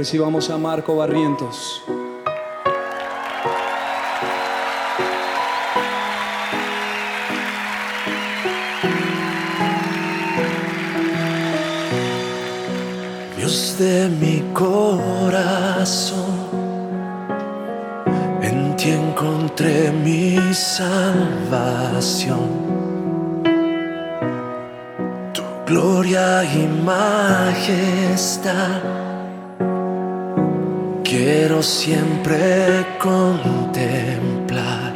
recibamos a Marco Barrientos. Dios de mi corazón, en ti encontré mi salvación. Tu gloria y majestad quiero siempre contemplar.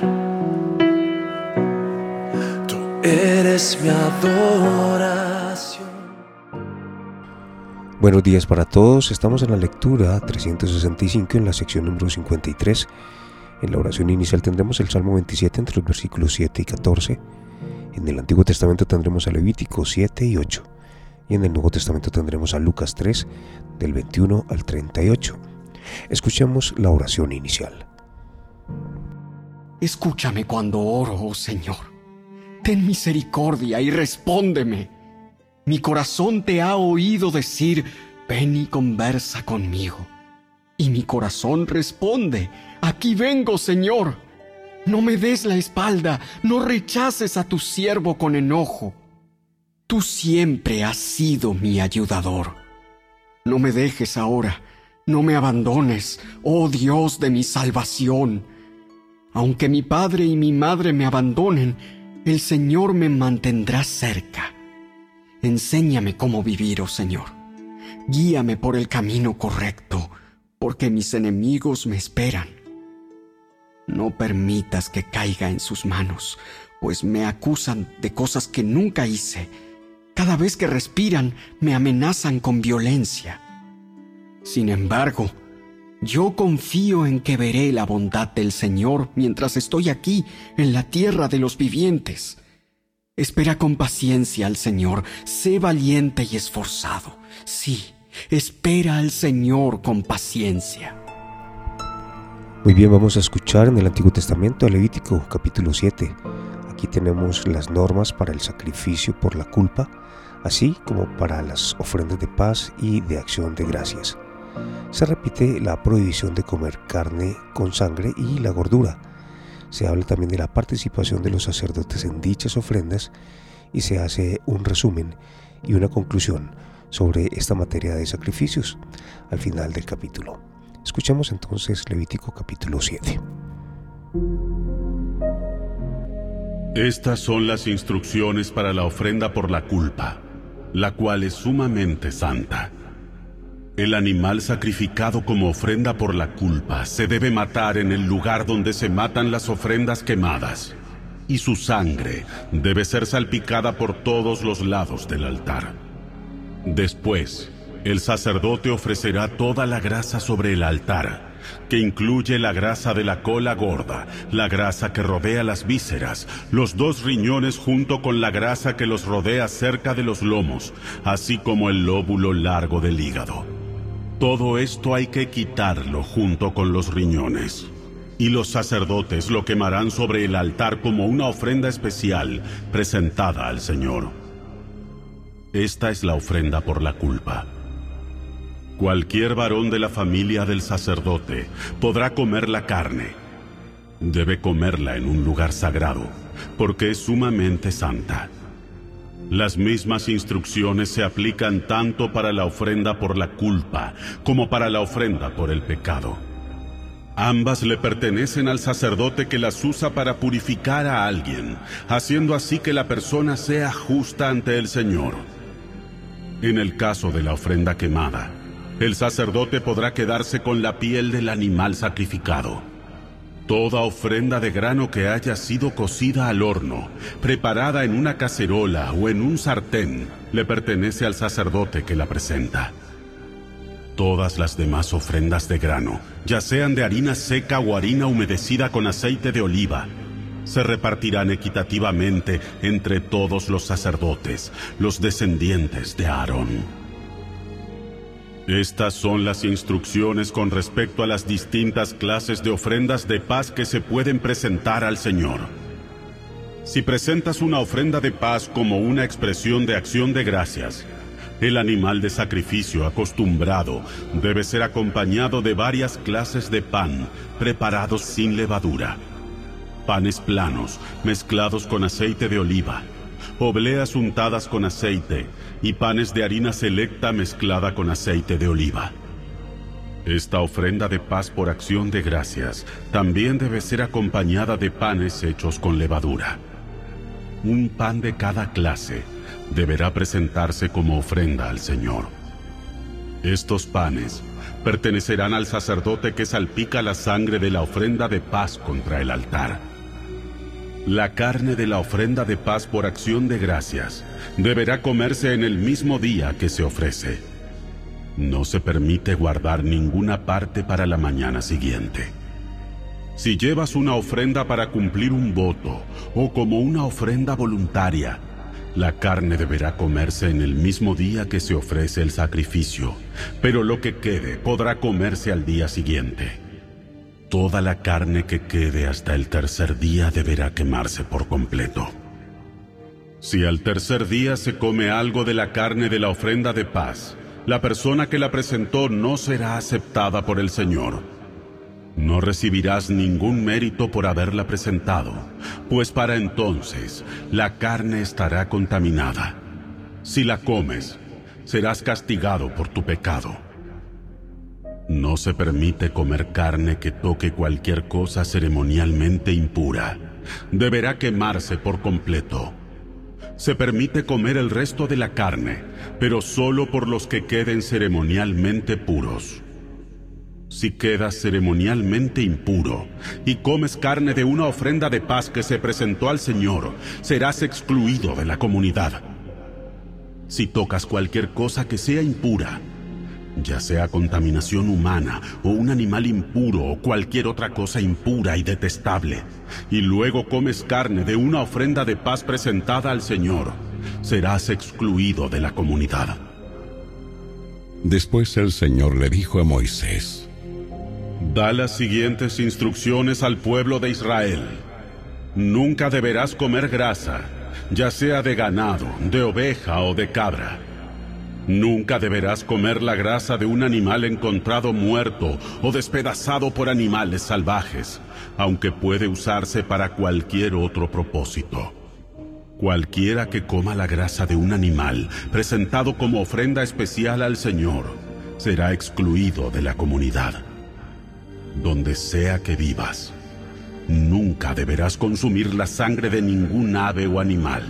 Tú eres mi adoración. Buenos días para todos, estamos en la lectura 365 en la sección número 53. En la oración inicial tendremos el Salmo 27 entre los versículos 7 y 14. En el Antiguo Testamento tendremos a Levítico 7 y 8. Y en el Nuevo Testamento tendremos a Lucas 3 del 21 al 38. Escuchemos la oración inicial. Escúchame cuando oro, oh Señor. Ten misericordia y respóndeme. Mi corazón te ha oído decir, ven y conversa conmigo. Y mi corazón responde, aquí vengo, Señor. No me des la espalda, no rechaces a tu siervo con enojo. Tú siempre has sido mi ayudador. No me dejes ahora no me abandones, oh Dios de mi salvación. Aunque mi padre y mi madre me abandonen, el Señor me mantendrá cerca. Enséñame cómo vivir, oh Señor. Guíame por el camino correcto, porque mis enemigos me esperan. No permitas que caiga en sus manos, pues me acusan de cosas que nunca hice. Cada vez que respiran, me amenazan con violencia. Sin embargo, yo confío en que veré la bondad del Señor mientras estoy aquí en la tierra de los vivientes. Espera con paciencia al Señor, sé valiente y esforzado. Sí, espera al Señor con paciencia. Muy bien, vamos a escuchar en el Antiguo Testamento, Levítico capítulo 7. Aquí tenemos las normas para el sacrificio por la culpa, así como para las ofrendas de paz y de acción de gracias se repite la prohibición de comer carne con sangre y la gordura. Se habla también de la participación de los sacerdotes en dichas ofrendas y se hace un resumen y una conclusión sobre esta materia de sacrificios al final del capítulo. Escuchemos entonces Levítico capítulo 7. Estas son las instrucciones para la ofrenda por la culpa, la cual es sumamente santa. El animal sacrificado como ofrenda por la culpa se debe matar en el lugar donde se matan las ofrendas quemadas, y su sangre debe ser salpicada por todos los lados del altar. Después, el sacerdote ofrecerá toda la grasa sobre el altar, que incluye la grasa de la cola gorda, la grasa que rodea las vísceras, los dos riñones junto con la grasa que los rodea cerca de los lomos, así como el lóbulo largo del hígado. Todo esto hay que quitarlo junto con los riñones. Y los sacerdotes lo quemarán sobre el altar como una ofrenda especial presentada al Señor. Esta es la ofrenda por la culpa. Cualquier varón de la familia del sacerdote podrá comer la carne. Debe comerla en un lugar sagrado, porque es sumamente santa. Las mismas instrucciones se aplican tanto para la ofrenda por la culpa como para la ofrenda por el pecado. Ambas le pertenecen al sacerdote que las usa para purificar a alguien, haciendo así que la persona sea justa ante el Señor. En el caso de la ofrenda quemada, el sacerdote podrá quedarse con la piel del animal sacrificado. Toda ofrenda de grano que haya sido cocida al horno, preparada en una cacerola o en un sartén, le pertenece al sacerdote que la presenta. Todas las demás ofrendas de grano, ya sean de harina seca o harina humedecida con aceite de oliva, se repartirán equitativamente entre todos los sacerdotes, los descendientes de Aarón. Estas son las instrucciones con respecto a las distintas clases de ofrendas de paz que se pueden presentar al Señor. Si presentas una ofrenda de paz como una expresión de acción de gracias, El animal de sacrificio acostumbrado debe ser acompañado de varias clases de pan preparados sin levadura. Panes planos mezclados con aceite de oliva, obleas untadas con aceite y panes de harina selecta mezclada con aceite de oliva. Esta ofrenda de paz por acción de gracias también debe ser acompañada de panes hechos con levadura. Un pan de cada clase deberá presentarse como ofrenda al Señor. Estos panes pertenecerán al sacerdote que salpica la sangre de la ofrenda de paz contra el altar. La carne de la ofrenda de paz por acción de gracias deberá comerse en el mismo día que se ofrece. No se permite guardar ninguna parte para la mañana siguiente. Si llevas una ofrenda para cumplir un voto o como una ofrenda voluntaria, la carne deberá comerse en el mismo día que se ofrece el sacrificio, pero lo que quede podrá comerse al día siguiente. Toda la carne que quede hasta el tercer día deberá quemarse por completo. Si al tercer día se come algo de la carne de la ofrenda de paz, la persona que la presentó no será aceptada por el Señor no recibirás ningún mérito por haberla presentado, pues para entonces la carne estará contaminada. Si la comes, serás castigado por tu pecado. No se permite comer carne que toque cualquier cosa ceremonialmente impura. Deberá quemarse por completo. Se permite comer el resto de la carne, pero solo por los que queden ceremonialmente puros. Si quedas ceremonialmente impuro y comes carne de una ofrenda de paz que se presentó al Señor, serás excluido de la comunidad. Si tocas cualquier cosa que sea impura, ya sea contaminación humana o un animal impuro o cualquier otra cosa impura y detestable, y luego comes carne de una ofrenda de paz presentada al Señor, serás excluido de la comunidad. Después el Señor le dijo a Moisés, Da las siguientes instrucciones al pueblo de Israel. Nunca deberás comer grasa, ya sea de ganado, de oveja o de cabra. Nunca deberás comer la grasa de un animal encontrado muerto o despedazado por animales salvajes, aunque puede usarse para cualquier otro propósito. Cualquiera que coma la grasa de un animal presentado como ofrenda especial al Señor será excluido de la comunidad donde sea que vivas. Nunca deberás consumir la sangre de ningún ave o animal.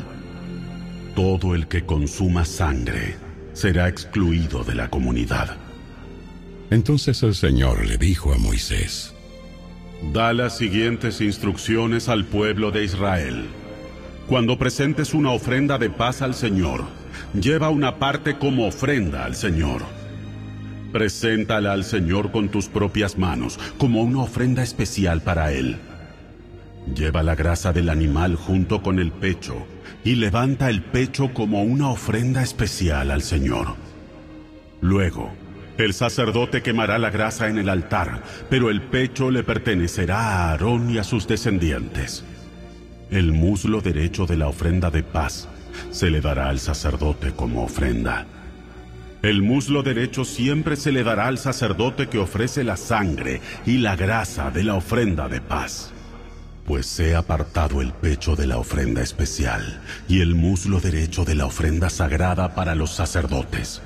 Todo el que consuma sangre será excluido de la comunidad. Entonces el Señor le dijo a Moisés, Da las siguientes instrucciones al pueblo de Israel. Cuando presentes una ofrenda de paz al Señor, lleva una parte como ofrenda al Señor Preséntala al Señor con tus propias manos, como una ofrenda especial para Él. Lleva la grasa del animal junto con el pecho y levanta el pecho como una ofrenda especial al Señor. Luego, el sacerdote quemará la grasa en el altar, pero el pecho le pertenecerá a Aarón y a sus descendientes. El muslo derecho de la ofrenda de paz se le dará al sacerdote como ofrenda. El muslo derecho siempre se le dará al sacerdote que ofrece la sangre y la grasa de la ofrenda de paz. Pues sea apartado el pecho de la ofrenda especial y el muslo derecho de la ofrenda sagrada para los sacerdotes.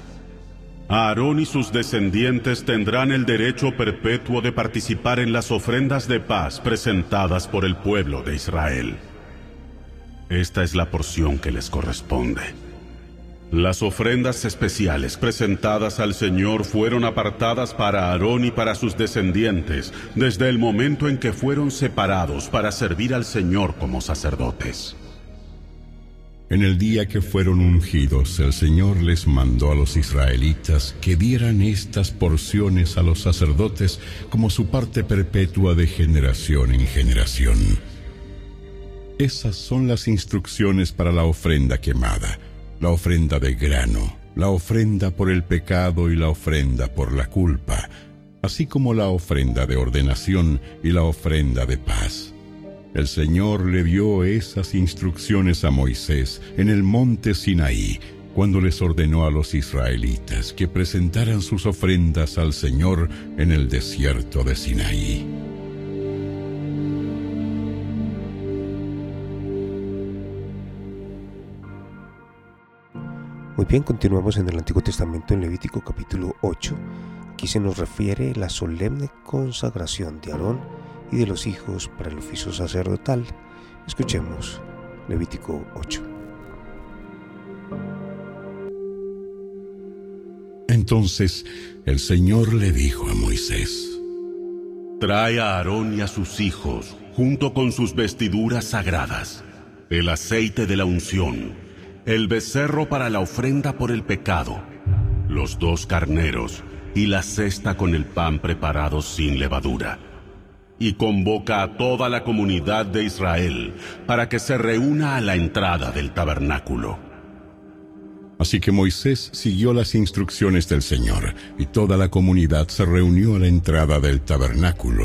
Aarón y sus descendientes tendrán el derecho perpetuo de participar en las ofrendas de paz presentadas por el pueblo de Israel. Esta es la porción que les corresponde. Las ofrendas especiales presentadas al Señor fueron apartadas para Aarón y para sus descendientes desde el momento en que fueron separados para servir al Señor como sacerdotes. En el día que fueron ungidos, el Señor les mandó a los israelitas que dieran estas porciones a los sacerdotes como su parte perpetua de generación en generación. Esas son las instrucciones para la ofrenda quemada la ofrenda de grano, la ofrenda por el pecado y la ofrenda por la culpa, así como la ofrenda de ordenación y la ofrenda de paz. El Señor le dio esas instrucciones a Moisés en el monte Sinaí, cuando les ordenó a los israelitas que presentaran sus ofrendas al Señor en el desierto de Sinaí. Muy bien, continuamos en el Antiguo Testamento en Levítico capítulo 8. Aquí se nos refiere la solemne consagración de Aarón y de los hijos para el oficio sacerdotal. Escuchemos Levítico 8. Entonces el Señor le dijo a Moisés, Trae a Aarón y a sus hijos, junto con sus vestiduras sagradas, el aceite de la unción, el becerro para la ofrenda por el pecado, los dos carneros y la cesta con el pan preparado sin levadura. Y convoca a toda la comunidad de Israel para que se reúna a la entrada del tabernáculo. Así que Moisés siguió las instrucciones del Señor, y toda la comunidad se reunió a la entrada del tabernáculo.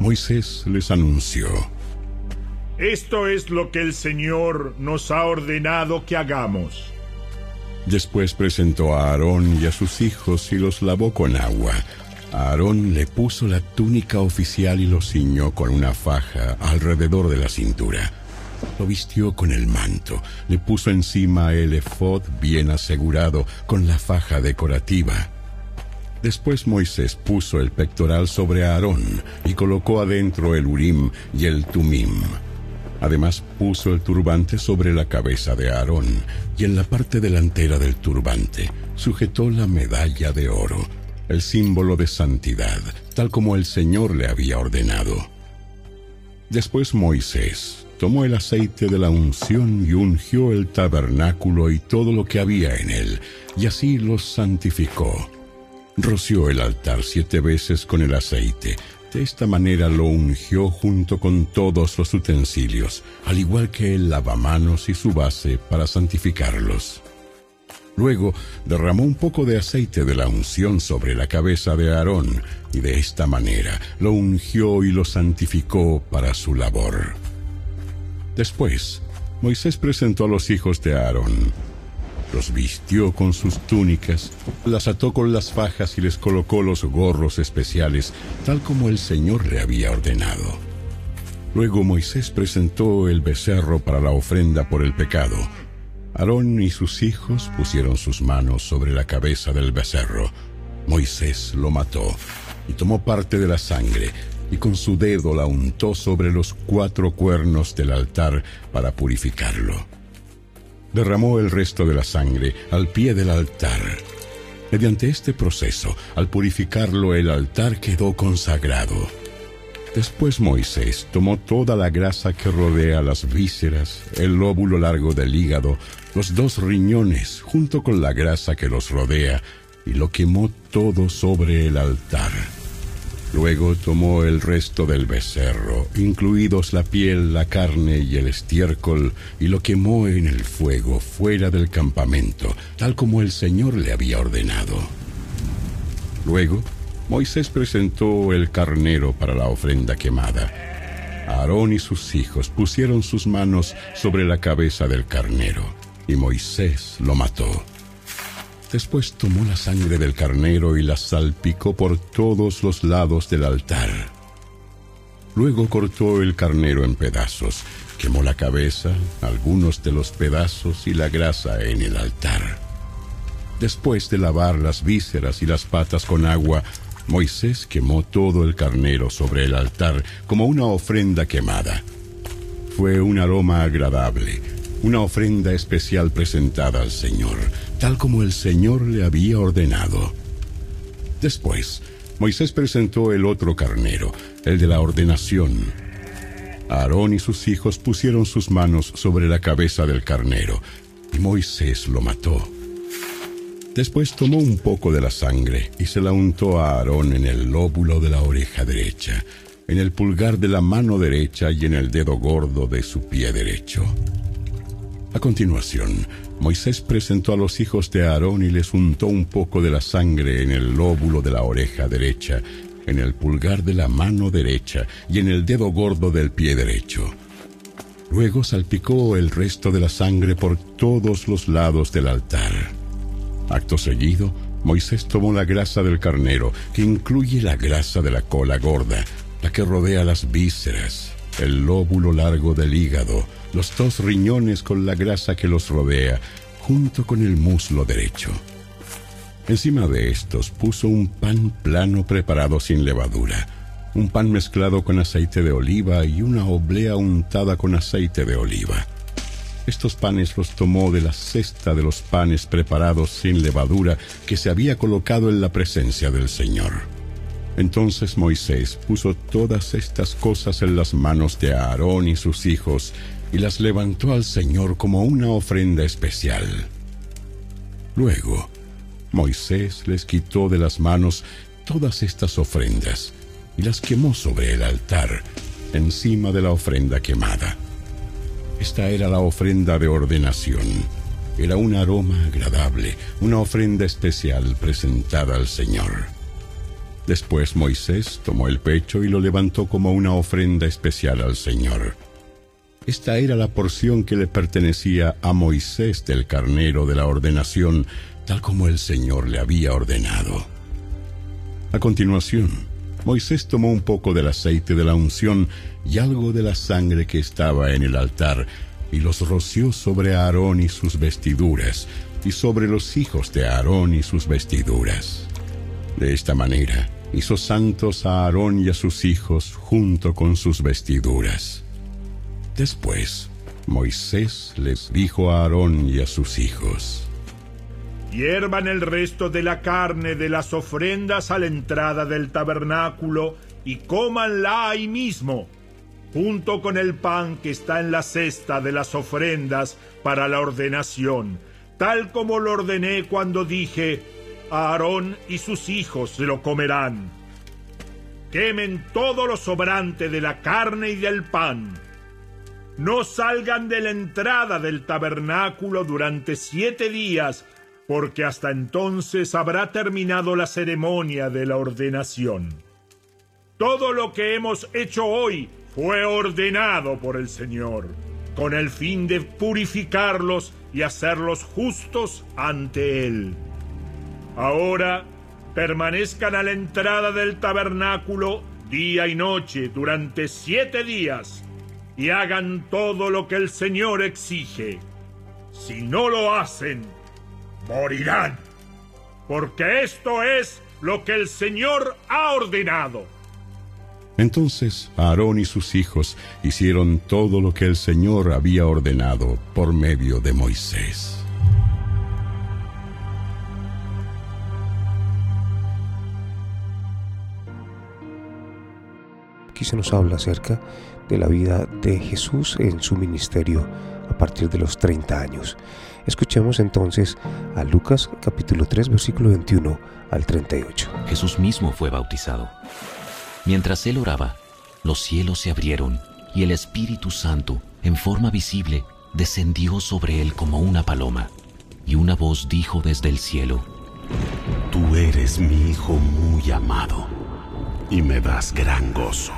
Moisés les anunció, esto es lo que el Señor nos ha ordenado que hagamos. Después presentó a Aarón y a sus hijos y los lavó con agua. Aarón le puso la túnica oficial y lo ciñó con una faja alrededor de la cintura. Lo vistió con el manto, le puso encima el efod bien asegurado con la faja decorativa. Después Moisés puso el pectoral sobre Aarón y colocó adentro el urim y el tumim. Además puso el turbante sobre la cabeza de Aarón y en la parte delantera del turbante sujetó la medalla de oro, el símbolo de santidad, tal como el Señor le había ordenado. Después Moisés tomó el aceite de la unción y ungió el tabernáculo y todo lo que había en él, y así los santificó. Roció el altar siete veces con el aceite, de esta manera lo ungió junto con todos los utensilios, al igual que el lavamanos y su base para santificarlos. Luego derramó un poco de aceite de la unción sobre la cabeza de Aarón, y de esta manera lo ungió y lo santificó para su labor. Después, Moisés presentó a los hijos de Aarón los vistió con sus túnicas, las ató con las fajas y les colocó los gorros especiales, tal como el Señor le había ordenado. Luego Moisés presentó el becerro para la ofrenda por el pecado. Aarón y sus hijos pusieron sus manos sobre la cabeza del becerro. Moisés lo mató y tomó parte de la sangre y con su dedo la untó sobre los cuatro cuernos del altar para purificarlo derramó el resto de la sangre al pie del altar. Mediante este proceso, al purificarlo, el altar quedó consagrado. Después Moisés tomó toda la grasa que rodea las vísceras, el lóbulo largo del hígado, los dos riñones, junto con la grasa que los rodea, y lo quemó todo sobre el altar. Luego tomó el resto del becerro, incluidos la piel, la carne y el estiércol, y lo quemó en el fuego fuera del campamento, tal como el Señor le había ordenado. Luego, Moisés presentó el carnero para la ofrenda quemada. Aarón y sus hijos pusieron sus manos sobre la cabeza del carnero, y Moisés lo mató. Después tomó la sangre del carnero y la salpicó por todos los lados del altar. Luego cortó el carnero en pedazos, quemó la cabeza, algunos de los pedazos y la grasa en el altar. Después de lavar las vísceras y las patas con agua, Moisés quemó todo el carnero sobre el altar como una ofrenda quemada. Fue un aroma agradable, una ofrenda especial presentada al Señor, tal como el Señor le había ordenado. Después, Moisés presentó el otro carnero, el de la ordenación. Aarón y sus hijos pusieron sus manos sobre la cabeza del carnero, y Moisés lo mató. Después tomó un poco de la sangre y se la untó a Aarón en el lóbulo de la oreja derecha, en el pulgar de la mano derecha y en el dedo gordo de su pie derecho. A continuación, Moisés presentó a los hijos de Aarón y les untó un poco de la sangre en el lóbulo de la oreja derecha, en el pulgar de la mano derecha y en el dedo gordo del pie derecho. Luego salpicó el resto de la sangre por todos los lados del altar. Acto seguido, Moisés tomó la grasa del carnero, que incluye la grasa de la cola gorda, la que rodea las vísceras, el lóbulo largo del hígado, los dos riñones con la grasa que los rodea, junto con el muslo derecho. Encima de estos puso un pan plano preparado sin levadura, un pan mezclado con aceite de oliva y una oblea untada con aceite de oliva. Estos panes los tomó de la cesta de los panes preparados sin levadura que se había colocado en la presencia del Señor. Entonces Moisés puso todas estas cosas en las manos de Aarón y sus hijos y las levantó al Señor como una ofrenda especial. Luego, Moisés les quitó de las manos todas estas ofrendas y las quemó sobre el altar, encima de la ofrenda quemada. Esta era la ofrenda de ordenación. Era un aroma agradable, una ofrenda especial presentada al Señor. Después Moisés tomó el pecho y lo levantó como una ofrenda especial al Señor. Esta era la porción que le pertenecía a Moisés del carnero de la ordenación, tal como el Señor le había ordenado. A continuación, Moisés tomó un poco del aceite de la unción y algo de la sangre que estaba en el altar, y los roció sobre Aarón y sus vestiduras, y sobre los hijos de Aarón y sus vestiduras. De esta manera hizo santos a Aarón y a sus hijos junto con sus vestiduras. Después, Moisés les dijo a Aarón y a sus hijos, Hiervan el resto de la carne de las ofrendas a la entrada del tabernáculo y cómanla ahí mismo, junto con el pan que está en la cesta de las ofrendas para la ordenación, tal como lo ordené cuando dije, Aarón y sus hijos lo comerán. Quemen todo lo sobrante de la carne y del pan. No salgan de la entrada del tabernáculo durante siete días porque hasta entonces habrá terminado la ceremonia de la ordenación. Todo lo que hemos hecho hoy fue ordenado por el Señor, con el fin de purificarlos y hacerlos justos ante Él. Ahora permanezcan a la entrada del tabernáculo día y noche durante siete días y hagan todo lo que el Señor exige. Si no lo hacen, morirán, porque esto es lo que el Señor ha ordenado. Entonces Aarón y sus hijos hicieron todo lo que el Señor había ordenado por medio de Moisés. Aquí se nos habla acerca de la vida de Jesús en su ministerio a partir de los 30 años. Escuchemos entonces a Lucas capítulo 3 versículo 21 al 38. Jesús mismo fue bautizado. Mientras él oraba, los cielos se abrieron y el Espíritu Santo, en forma visible, descendió sobre él como una paloma. Y una voz dijo desde el cielo, Tú eres mi Hijo muy amado y me das gran gozo.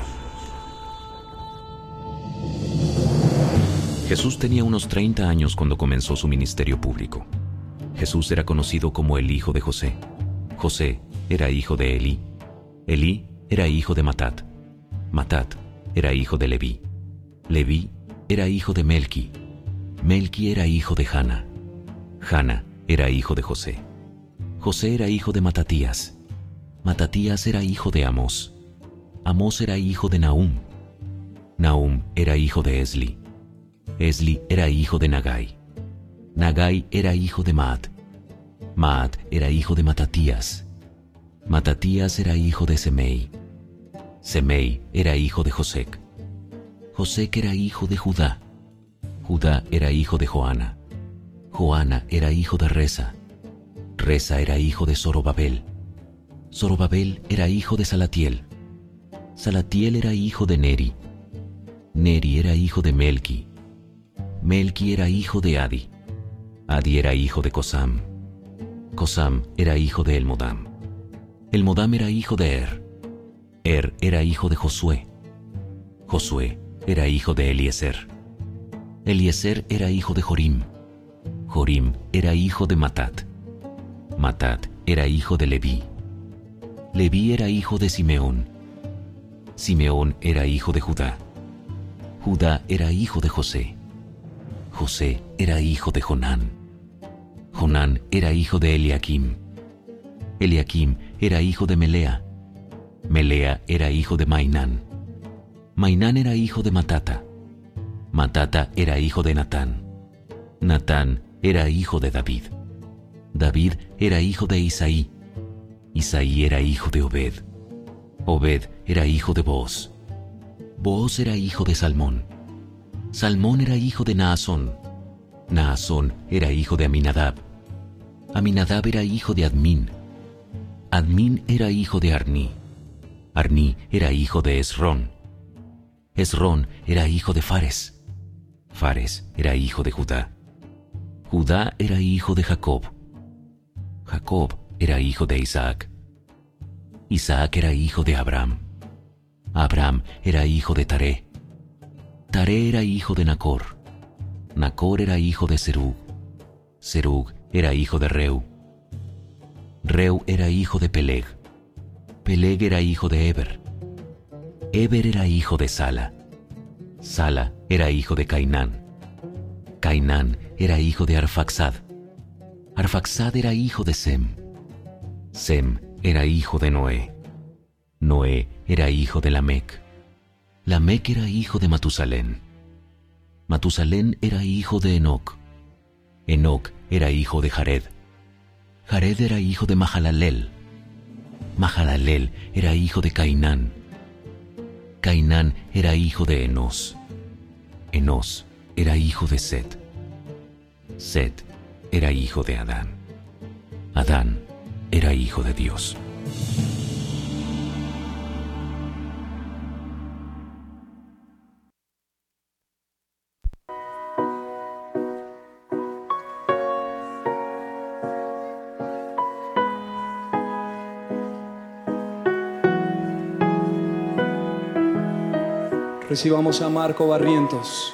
Jesús tenía unos 30 años cuando comenzó su ministerio público. Jesús era conocido como el hijo de José. José era hijo de Elí. Elí era hijo de Matat. Matat era hijo de Leví. Leví era hijo de Melqui. Melqui era hijo de Hanna. Hanna era hijo de José. José era hijo de Matatías. Matatías era hijo de Amós. Amós era hijo de Nahum. Nahum era hijo de Esli. Esli era hijo de Nagai. Nagai era hijo de Maat. Maat era hijo de Matatías. Matatías era hijo de Semei. Semei era hijo de Josec. Josec era hijo de Judá. Judá era hijo de Joana. Joana era hijo de Reza. Reza era hijo de Zorobabel. Zorobabel era hijo de Salatiel. Salatiel era hijo de Neri. Neri era hijo de Melki. Melki era hijo de Adi. Adi era hijo de Cosam. Cosam era hijo de Elmodam. Elmodam era hijo de Er. Er era hijo de Josué. Josué era hijo de Eliezer. Eliezer era hijo de Jorim. Jorim era hijo de Matat. Matat era hijo de Leví. Leví era hijo de Simeón. Simeón era hijo de Judá. Judá era hijo de José. José era hijo de Jonán. Jonán era hijo de Eliakim. Eliakim era hijo de Melea. Melea era hijo de Mainán. Mainán era hijo de Matata. Matata era hijo de Natán. Natán era hijo de David. David era hijo de Isaí. Isaí era hijo de Obed. Obed era hijo de Boaz. Boaz era hijo de Salmón. Salmón era hijo de Naasón. Naasón era hijo de Aminadab. Aminadab era hijo de Admín. Admín era hijo de Arní. Arní era hijo de Esrón. Esrón era hijo de Fares. Fares era hijo de Judá. Judá era hijo de Jacob. Jacob era hijo de Isaac. Isaac era hijo de Abraham. Abraham era hijo de Taré. Taré era hijo de Nacor. Nacor era hijo de Serug. Serug era hijo de Reu. Reu era hijo de Peleg. Peleg era hijo de Eber. Eber era hijo de Sala. Sala era hijo de Cainán. Cainán era hijo de Arfaxad. Arfaxad era hijo de Sem. Sem era hijo de Noé. Noé era hijo de Lamec. Lamec era hijo de Matusalén. Matusalén era hijo de Enoc. Enoc era hijo de Jared. Jared era hijo de Mahalalel. Mahalalel era hijo de Cainán. Cainán era hijo de Enos. Enos era hijo de Set. Set era hijo de Adán. Adán era hijo de Dios. Recibamos a Marco Barrientos.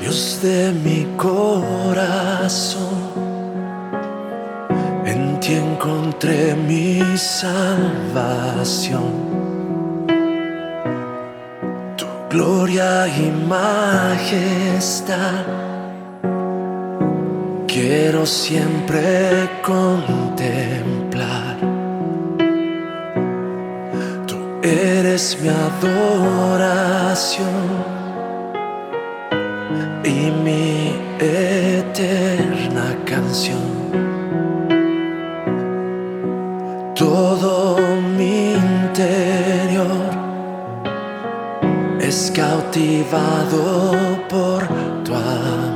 Dios de mi corazón, en ti encontré mi salvación. Tu gloria y majestad quiero siempre contemplar. Tú eres mi adoración y mi eterna canción. Todo mi interior es cautivado por tu amor.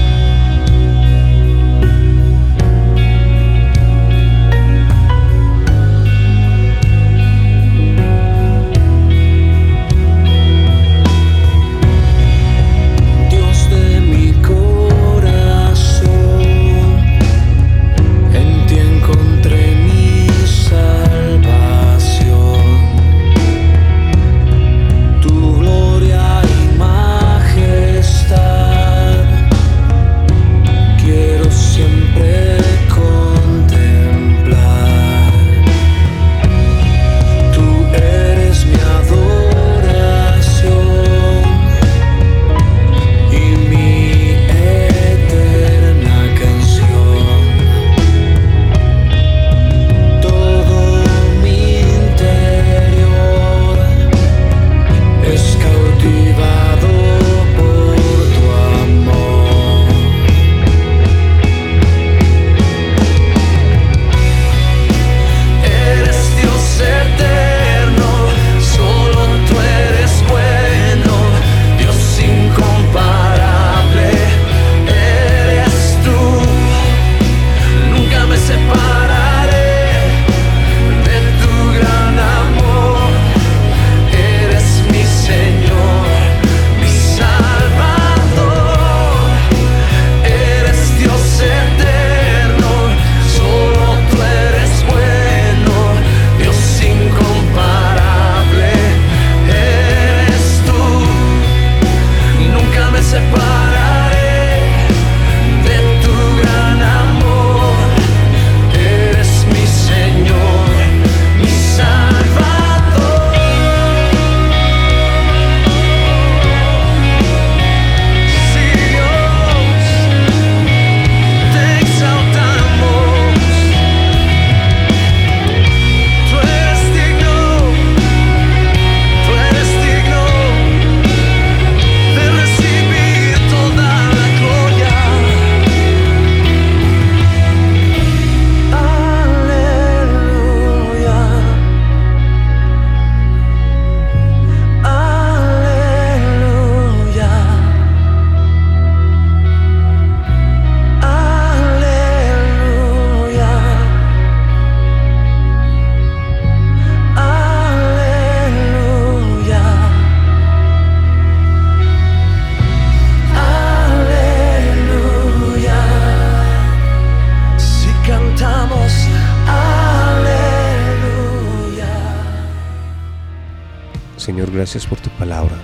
Gracias por tu palabra.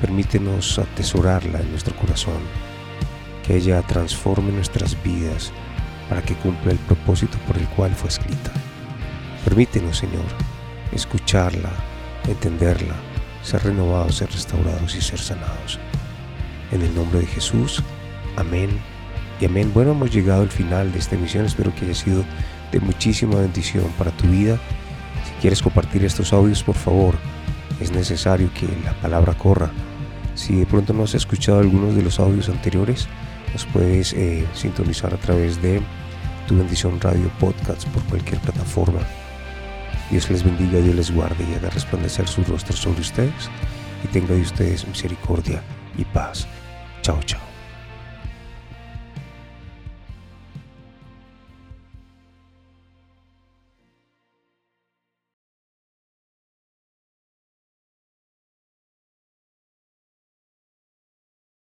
Permítenos atesorarla en nuestro corazón, que ella transforme nuestras vidas para que cumpla el propósito por el cual fue escrita. Permítenos, Señor, escucharla, entenderla, ser renovados, ser restaurados y ser sanados. En el nombre de Jesús, amén y amén. Bueno, hemos llegado al final de esta emisión, espero que haya sido de muchísima bendición para tu vida. Si quieres compartir estos audios, por favor, es necesario que la palabra corra. Si de pronto no has escuchado algunos de los audios anteriores, nos puedes eh, sintonizar a través de tu bendición radio podcast por cualquier plataforma. Dios les bendiga, Dios les guarde y haga resplandecer su rostro sobre ustedes y tenga de ustedes misericordia y paz. Chao, chao.